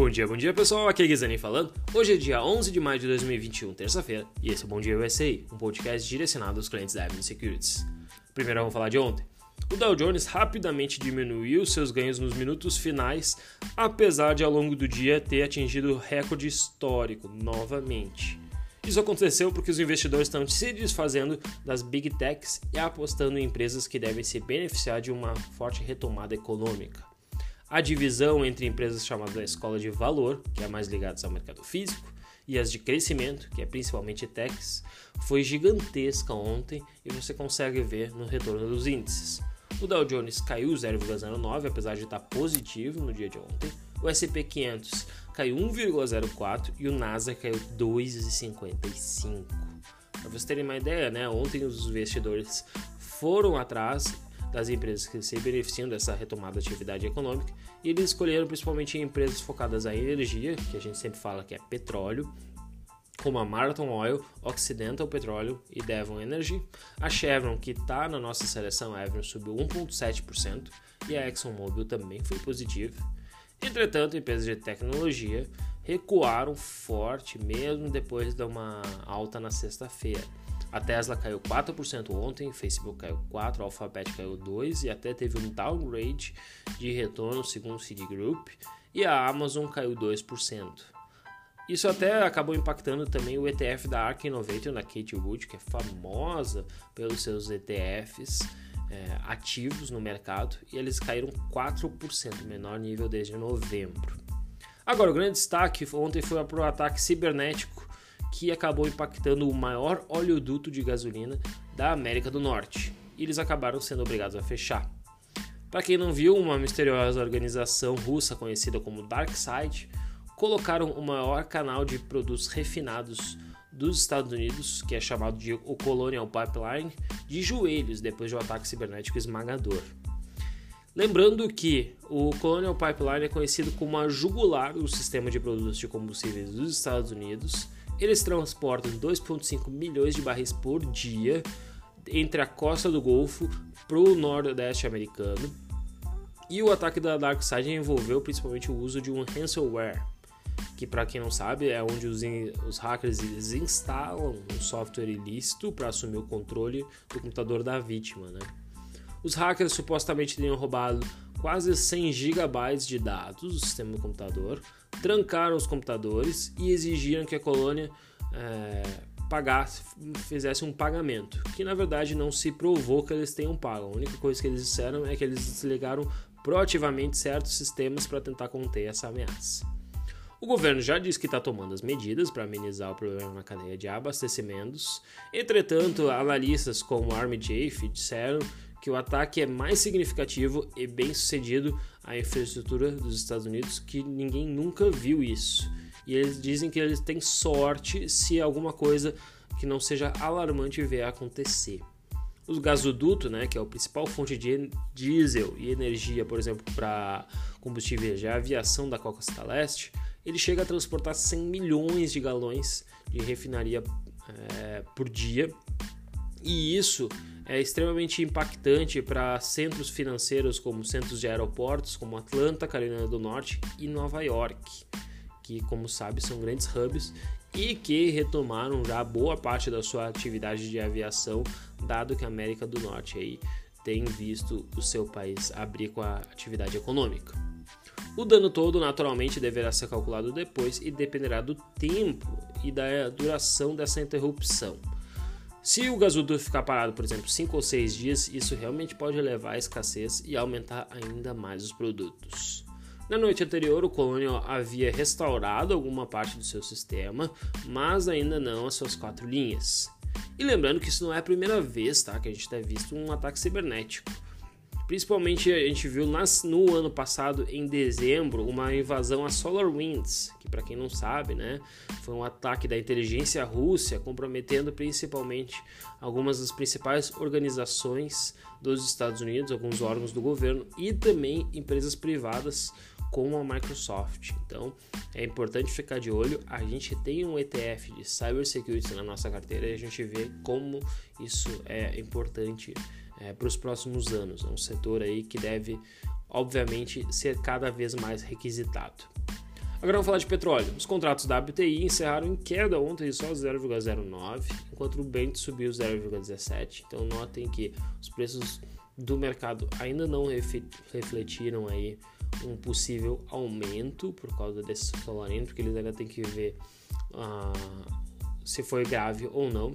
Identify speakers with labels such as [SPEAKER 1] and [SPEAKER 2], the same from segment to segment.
[SPEAKER 1] Bom dia, bom dia pessoal, aqui é Guizani falando. Hoje é dia 11 de maio de 2021, terça-feira, e esse é o Bom Dia USA, um podcast direcionado aos clientes da Avenue Securities. Primeiro vamos falar de ontem. O Dow Jones rapidamente diminuiu seus ganhos nos minutos finais, apesar de ao longo do dia ter atingido recorde histórico novamente. Isso aconteceu porque os investidores estão se desfazendo das big techs e apostando em empresas que devem se beneficiar de uma forte retomada econômica. A divisão entre empresas chamadas da escola de valor, que é mais ligadas ao mercado físico, e as de crescimento, que é principalmente techs, foi gigantesca ontem e você consegue ver no retorno dos índices. O Dow Jones caiu 0,09, apesar de estar positivo no dia de ontem. O S&P 500 caiu 1,04 e o Nasdaq caiu 2,55. Para vocês terem uma ideia, né? Ontem os investidores foram atrás das empresas que se beneficiam dessa retomada da atividade econômica e eles escolheram principalmente empresas focadas em energia, que a gente sempre fala que é petróleo, como a Marathon Oil, Occidental Petroleum e Devon Energy. A Chevron, que está na nossa seleção, a Chevron subiu 1,7% e a ExxonMobil também foi positiva. Entretanto, empresas de tecnologia recuaram forte mesmo depois de uma alta na sexta-feira. A Tesla caiu 4% ontem, Facebook caiu 4%, Alphabet caiu 2% e até teve um downgrade de retorno segundo o Citigroup e a Amazon caiu 2%. Isso até acabou impactando também o ETF da ARK Innovator, da Kate Wood, que é famosa pelos seus ETFs é, ativos no mercado, e eles caíram 4%, menor nível desde novembro. Agora, o grande destaque ontem foi para o ataque cibernético que acabou impactando o maior oleoduto de gasolina da América do Norte. E eles acabaram sendo obrigados a fechar. Para quem não viu, uma misteriosa organização russa conhecida como DarkSide colocaram o maior canal de produtos refinados dos Estados Unidos, que é chamado de o Colonial Pipeline, de joelhos depois de um ataque cibernético esmagador. Lembrando que o Colonial Pipeline é conhecido como a jugular do sistema de produtos de combustíveis dos Estados Unidos eles transportam 2,5 milhões de barris por dia entre a costa do Golfo para o nordeste americano. E o ataque da DarkSide envolveu principalmente o uso de um ransomware, que para quem não sabe é onde os, os hackers eles instalam um software ilícito para assumir o controle do computador da vítima. Né? Os hackers supostamente teriam roubado quase 100 GB de dados do sistema do computador, trancaram os computadores e exigiram que a colônia é, pagasse, fizesse um pagamento, que na verdade não se provou que eles tenham pago. A única coisa que eles disseram é que eles desligaram proativamente certos sistemas para tentar conter essa ameaça. O governo já disse que está tomando as medidas para amenizar o problema na cadeia de abastecimentos. Entretanto, analistas como Army Jafe disseram que o ataque é mais significativo e bem sucedido à infraestrutura dos Estados Unidos que ninguém nunca viu isso. E eles dizem que eles têm sorte se alguma coisa que não seja alarmante vier a acontecer. O gasoduto, né, que é a principal fonte de diesel e energia, por exemplo, para combustíveis de aviação da Costa Leste, ele chega a transportar 100 milhões de galões de refinaria é, por dia. E isso é extremamente impactante para centros financeiros como centros de aeroportos como Atlanta, Carolina do Norte e Nova York, que como sabe são grandes hubs e que retomaram já boa parte da sua atividade de aviação, dado que a América do Norte aí tem visto o seu país abrir com a atividade econômica. O dano todo naturalmente deverá ser calculado depois e dependerá do tempo e da duração dessa interrupção. Se o gasoduto ficar parado, por exemplo, 5 ou 6 dias, isso realmente pode levar à escassez e aumentar ainda mais os produtos. Na noite anterior, o Colonial havia restaurado alguma parte do seu sistema, mas ainda não as suas quatro linhas. E lembrando que isso não é a primeira vez tá, que a gente tem visto um ataque cibernético. Principalmente a gente viu nas, no ano passado, em dezembro, uma invasão a SolarWinds, que para quem não sabe, né, foi um ataque da inteligência russa comprometendo principalmente algumas das principais organizações dos Estados Unidos, alguns órgãos do governo e também empresas privadas como a Microsoft. Então é importante ficar de olho. A gente tem um ETF de cybersecurity na nossa carteira e a gente vê como isso é importante é, para os próximos anos. É um setor aí que deve, obviamente, ser cada vez mais requisitado. Agora vamos falar de petróleo. Os contratos da WTI encerraram em queda ontem só 0,09, enquanto o Brent subiu 0,17. Então notem que os preços do mercado ainda não refletiram aí um possível aumento por causa desse solarento, porque eles ainda têm que ver uh, se foi grave ou não.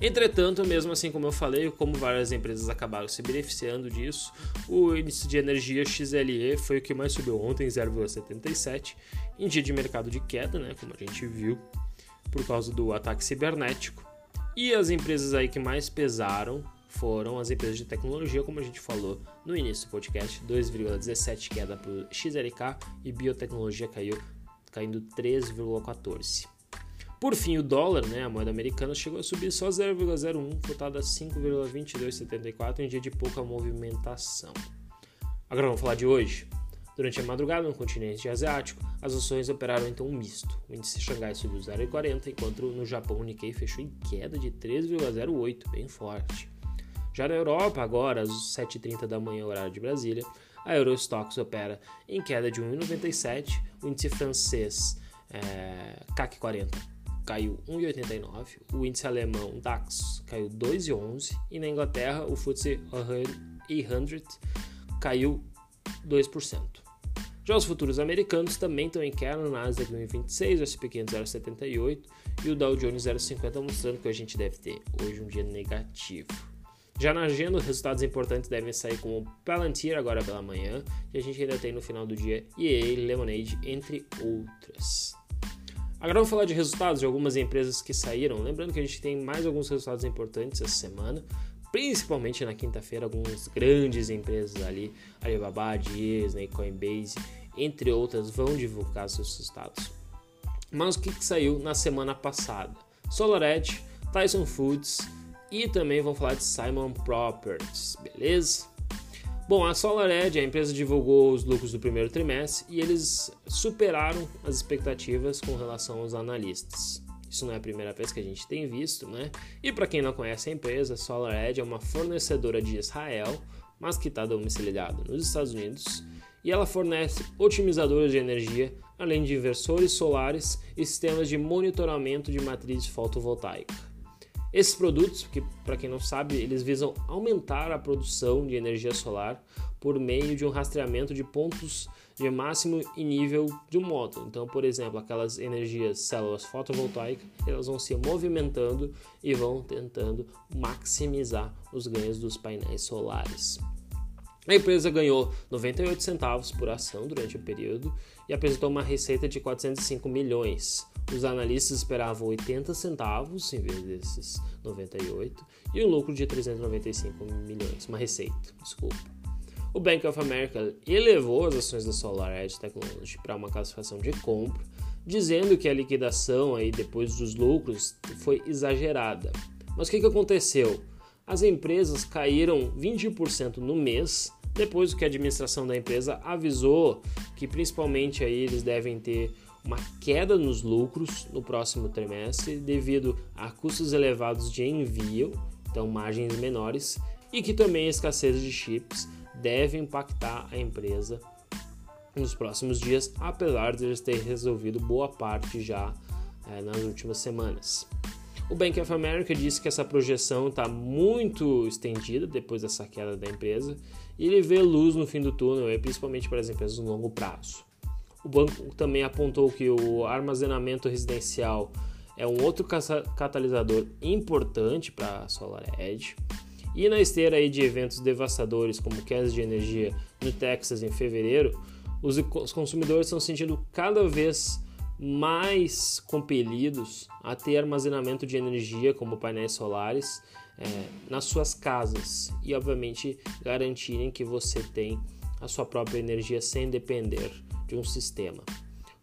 [SPEAKER 1] Entretanto, mesmo assim como eu falei, como várias empresas acabaram se beneficiando disso, o índice de energia XLE foi o que mais subiu ontem, 0,77, em dia de mercado de queda, né, como a gente viu, por causa do ataque cibernético. E as empresas aí que mais pesaram foram as empresas de tecnologia, como a gente falou no início do podcast, 2,17 queda para o XLK e biotecnologia caiu caindo 3,14. Por fim, o dólar, né, a moeda americana, chegou a subir só 0,01, cotada a 5,2274 em dia de pouca movimentação. Agora vamos falar de hoje. Durante a madrugada no continente asiático, as ações operaram então um misto. O índice Xangai subiu 0,40, enquanto no Japão o Nikkei fechou em queda de 3,08, bem forte. Já na Europa, agora às 7h30 da manhã, horário de Brasília, a Eurostox opera em queda de 1,97, o índice francês é, CAC 40 caiu 1,89, o índice alemão DAX caiu 2,11 e na Inglaterra o FTSE 100 caiu 2%. Já os futuros americanos também estão em queda, no Nasdaq 1,26, o S&P 500 0,78 e o Dow Jones 0,50, mostrando que a gente deve ter hoje um dia negativo. Já na agenda, resultados importantes devem sair com o Palantir agora pela manhã, e a gente ainda tem no final do dia EA, Lemonade, entre outras. Agora vamos falar de resultados de algumas empresas que saíram. Lembrando que a gente tem mais alguns resultados importantes essa semana, principalmente na quinta-feira, algumas grandes empresas ali, Alibaba, Disney, Coinbase, entre outras, vão divulgar seus resultados. Mas o que, que saiu na semana passada? SolarEdge, Tyson Foods e também vamos falar de Simon Properties, beleza? Bom, a SolarEdge, a empresa divulgou os lucros do primeiro trimestre e eles superaram as expectativas com relação aos analistas. Isso não é a primeira vez que a gente tem visto, né? E para quem não conhece a empresa, a SolarEdge é uma fornecedora de Israel, mas que está domiciliada nos Estados Unidos, e ela fornece otimizadores de energia, além de inversores solares e sistemas de monitoramento de matriz fotovoltaica. Esses produtos, que para quem não sabe, eles visam aumentar a produção de energia solar por meio de um rastreamento de pontos de máximo e nível de um módulo. Então, por exemplo, aquelas energias células fotovoltaicas, elas vão se movimentando e vão tentando maximizar os ganhos dos painéis solares. A empresa ganhou 98 centavos por ação durante o período e apresentou uma receita de 405 milhões. Os analistas esperavam 80 centavos em vez desses 98 e um lucro de 395 milhões, uma receita, desculpa. O Bank of America elevou as ações da SolarEdge Technology para uma classificação de compra, dizendo que a liquidação aí depois dos lucros foi exagerada. Mas o que, que aconteceu? As empresas caíram 20% no mês depois que a administração da empresa avisou que principalmente aí eles devem ter uma queda nos lucros no próximo trimestre devido a custos elevados de envio, então margens menores, e que também a escassez de chips deve impactar a empresa nos próximos dias, apesar de eles terem resolvido boa parte já é, nas últimas semanas. O Bank of America disse que essa projeção está muito estendida depois dessa queda da empresa e ele vê luz no fim do túnel, principalmente para as empresas no longo prazo. O banco também apontou que o armazenamento residencial é um outro catalisador importante para a SolarEdge. E na esteira aí de eventos devastadores como quedas de energia no Texas em fevereiro, os consumidores estão sentindo cada vez mais compelidos a ter armazenamento de energia como painéis solares é, nas suas casas e obviamente garantirem que você tem a sua própria energia sem depender de um sistema.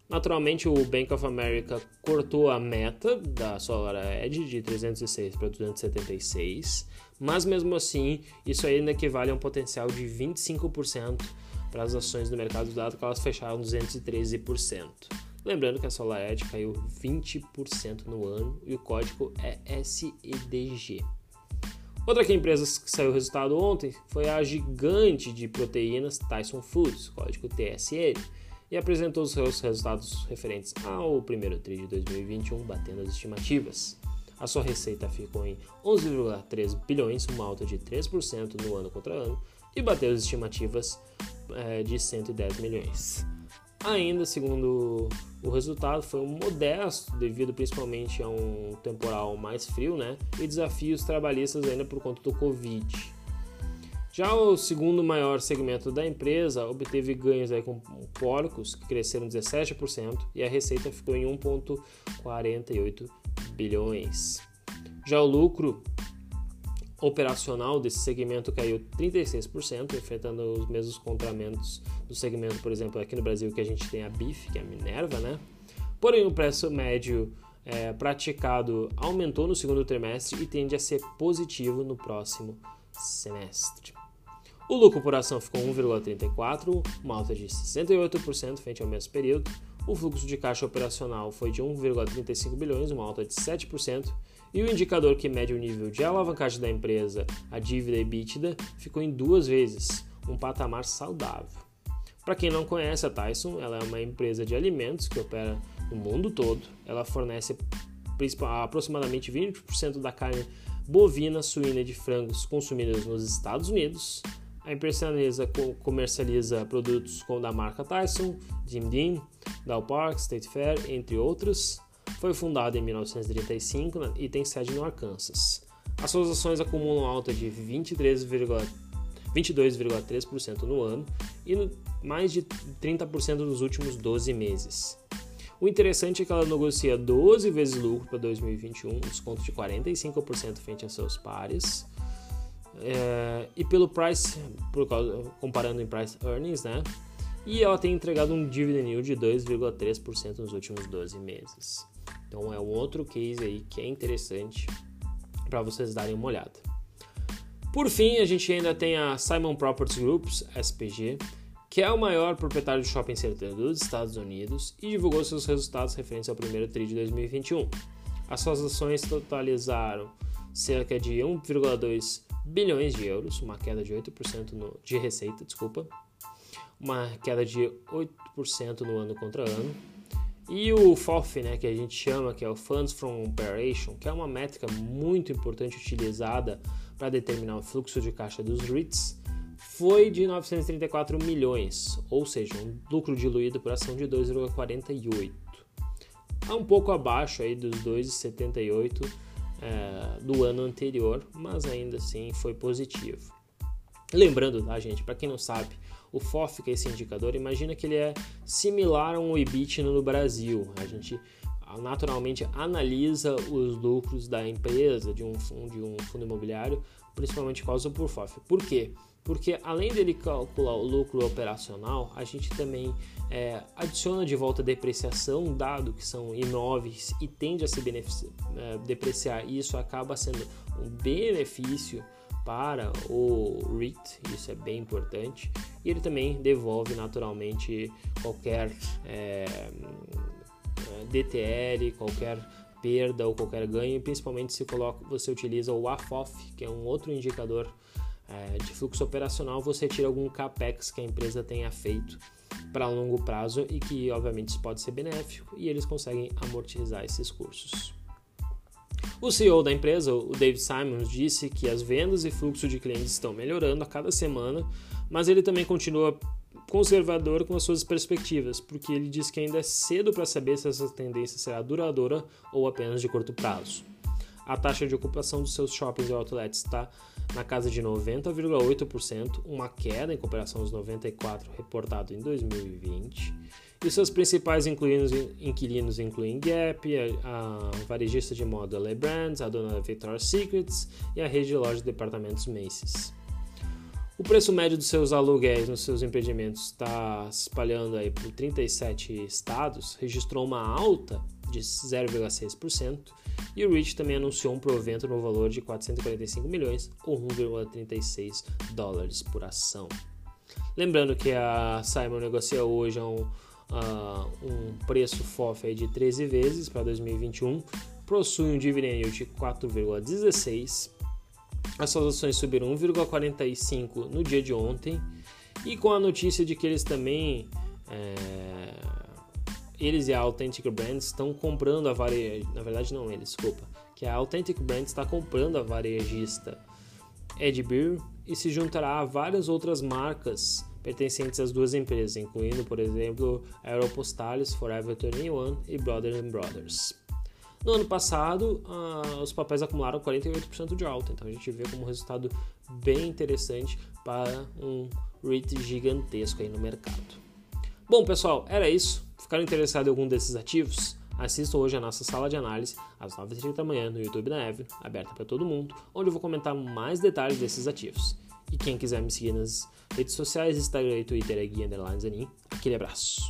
[SPEAKER 1] Naturalmente, o Bank of America cortou a meta da SolarEdge de 306 para 276, mas mesmo assim, isso ainda equivale a um potencial de 25% para as ações do mercado, dado que elas fecharam 213%. Lembrando que a SolarEdge caiu 20% no ano e o código é SEDG. Outra que empresa que saiu resultado ontem foi a gigante de proteínas Tyson Foods, código TSN. e apresentou os seus resultados referentes ao primeiro TRI de 2021, batendo as estimativas. A sua receita ficou em 11,3 bilhões, uma alta de 3% no ano contra ano, e bateu as estimativas é, de 110 milhões. Ainda, segundo o resultado, foi um modesto, devido principalmente a um temporal mais frio né, e desafios trabalhistas ainda por conta do Covid. Já o segundo maior segmento da empresa obteve ganhos aí com porcos, que cresceram 17%, e a receita ficou em 1,48 bilhões. Já o lucro operacional desse segmento caiu 36%, enfrentando os mesmos contramentos do segmento, por exemplo, aqui no Brasil que a gente tem a BIF, que é a Minerva, né? Porém, o preço médio é, praticado aumentou no segundo trimestre e tende a ser positivo no próximo semestre. O lucro por ação ficou 1,34, uma alta de 68% frente ao mesmo período. O fluxo de caixa operacional foi de 1,35 bilhões, uma alta de 7%. E o indicador que mede o nível de alavancagem da empresa, a dívida EBITDA, ficou em duas vezes, um patamar saudável. Para quem não conhece a Tyson, ela é uma empresa de alimentos que opera no mundo todo. Ela fornece aproximadamente 20% da carne bovina, suína e de frangos consumidas nos Estados Unidos a empresa comercializa produtos como da marca Tyson, Jim Dean, Dow Park, State Fair, entre outros. Foi fundada em 1935 né, e tem sede no Arkansas. As suas ações acumulam alta de 22,3% no ano e mais de 30% nos últimos 12 meses. O interessante é que ela negocia 12 vezes lucro para 2021, um desconto de 45% frente a seus pares. É, e pelo price, causa, comparando em price earnings, né? E ela tem entregado um dividend yield de 2,3% nos últimos 12 meses. Então é um outro case aí que é interessante para vocês darem uma olhada. Por fim, a gente ainda tem a Simon Properties Groups, SPG, que é o maior proprietário de shopping center dos Estados Unidos e divulgou seus resultados referentes ao primeiro TRI de 2021. As suas ações totalizaram cerca de 1,2 bilhões de euros, uma queda de 8% no, de receita, desculpa, uma queda de 8% no ano contra ano. E o FOF, né, que a gente chama, que é o Funds from Operation, que é uma métrica muito importante utilizada para determinar o fluxo de caixa dos REITs, foi de 934 milhões, ou seja, um lucro diluído por ação de 2,48. É um pouco abaixo aí dos 2,78 é, do ano anterior, mas ainda assim foi positivo. Lembrando, tá, gente, para quem não sabe, o FOF, que é esse indicador, imagina que ele é similar a um EBIT no Brasil. A gente naturalmente analisa os lucros da empresa, de um fundo, de um fundo imobiliário, principalmente causa por FOF. Por quê? Porque além dele calcular o lucro operacional, a gente também é, adiciona de volta a depreciação, dado que são imóveis e tende a se é, depreciar, e isso acaba sendo um benefício para o REIT, isso é bem importante, e ele também devolve naturalmente qualquer é, é DTL, qualquer perda ou qualquer ganho, principalmente se coloca, você utiliza o AFOF, que é um outro indicador é, de fluxo operacional, você tira algum capex que a empresa tenha feito para longo prazo e que, obviamente, isso pode ser benéfico e eles conseguem amortizar esses custos. O CEO da empresa, o Dave Simons, disse que as vendas e fluxo de clientes estão melhorando a cada semana, mas ele também continua conservador com as suas perspectivas, porque ele diz que ainda é cedo para saber se essa tendência será duradoura ou apenas de curto prazo. A taxa de ocupação dos seus shoppings e outlets está na casa de 90,8%, uma queda em comparação aos 94 reportado em 2020. E seus principais inquilinos, inquilinos incluem Gap, a, a varejista de moda Le Brands, a dona Victoria's Secrets e a rede de lojas de departamentos Macy's. O preço médio dos seus aluguéis nos seus empreendimentos está se espalhando aí por 37 estados, registrou uma alta de 0,6%, e o Rich também anunciou um provento no valor de 445 milhões ou 1,36 dólares por ação. Lembrando que a Simon negocia hoje um, uh, um preço FOF de 13 vezes para 2021, possui um dividend yield de 4,16. As suas ações subiram 1,45 no dia de ontem e com a notícia de que eles também É, eles e a Authentic Brands estão comprando a varejista. Na verdade, não eles, desculpa. Que a Authentic Brands está comprando a varejista Ed Beer e se juntará a várias outras marcas pertencentes às duas empresas, incluindo, por exemplo, Aeropostales, Forever 21 e Brother Brothers. No ano passado, uh, os papéis acumularam 48% de alta, então a gente vê como um resultado bem interessante para um REIT gigantesco aí no mercado. Bom, pessoal, era isso. Ficaram interessados em algum desses ativos? Assistam hoje a nossa sala de análise às 9h30 da manhã no YouTube da Neve, aberta para todo mundo, onde eu vou comentar mais detalhes desses ativos. E quem quiser me seguir nas redes sociais, Instagram e Twitter é Gui Underline Zanin. Aquele abraço.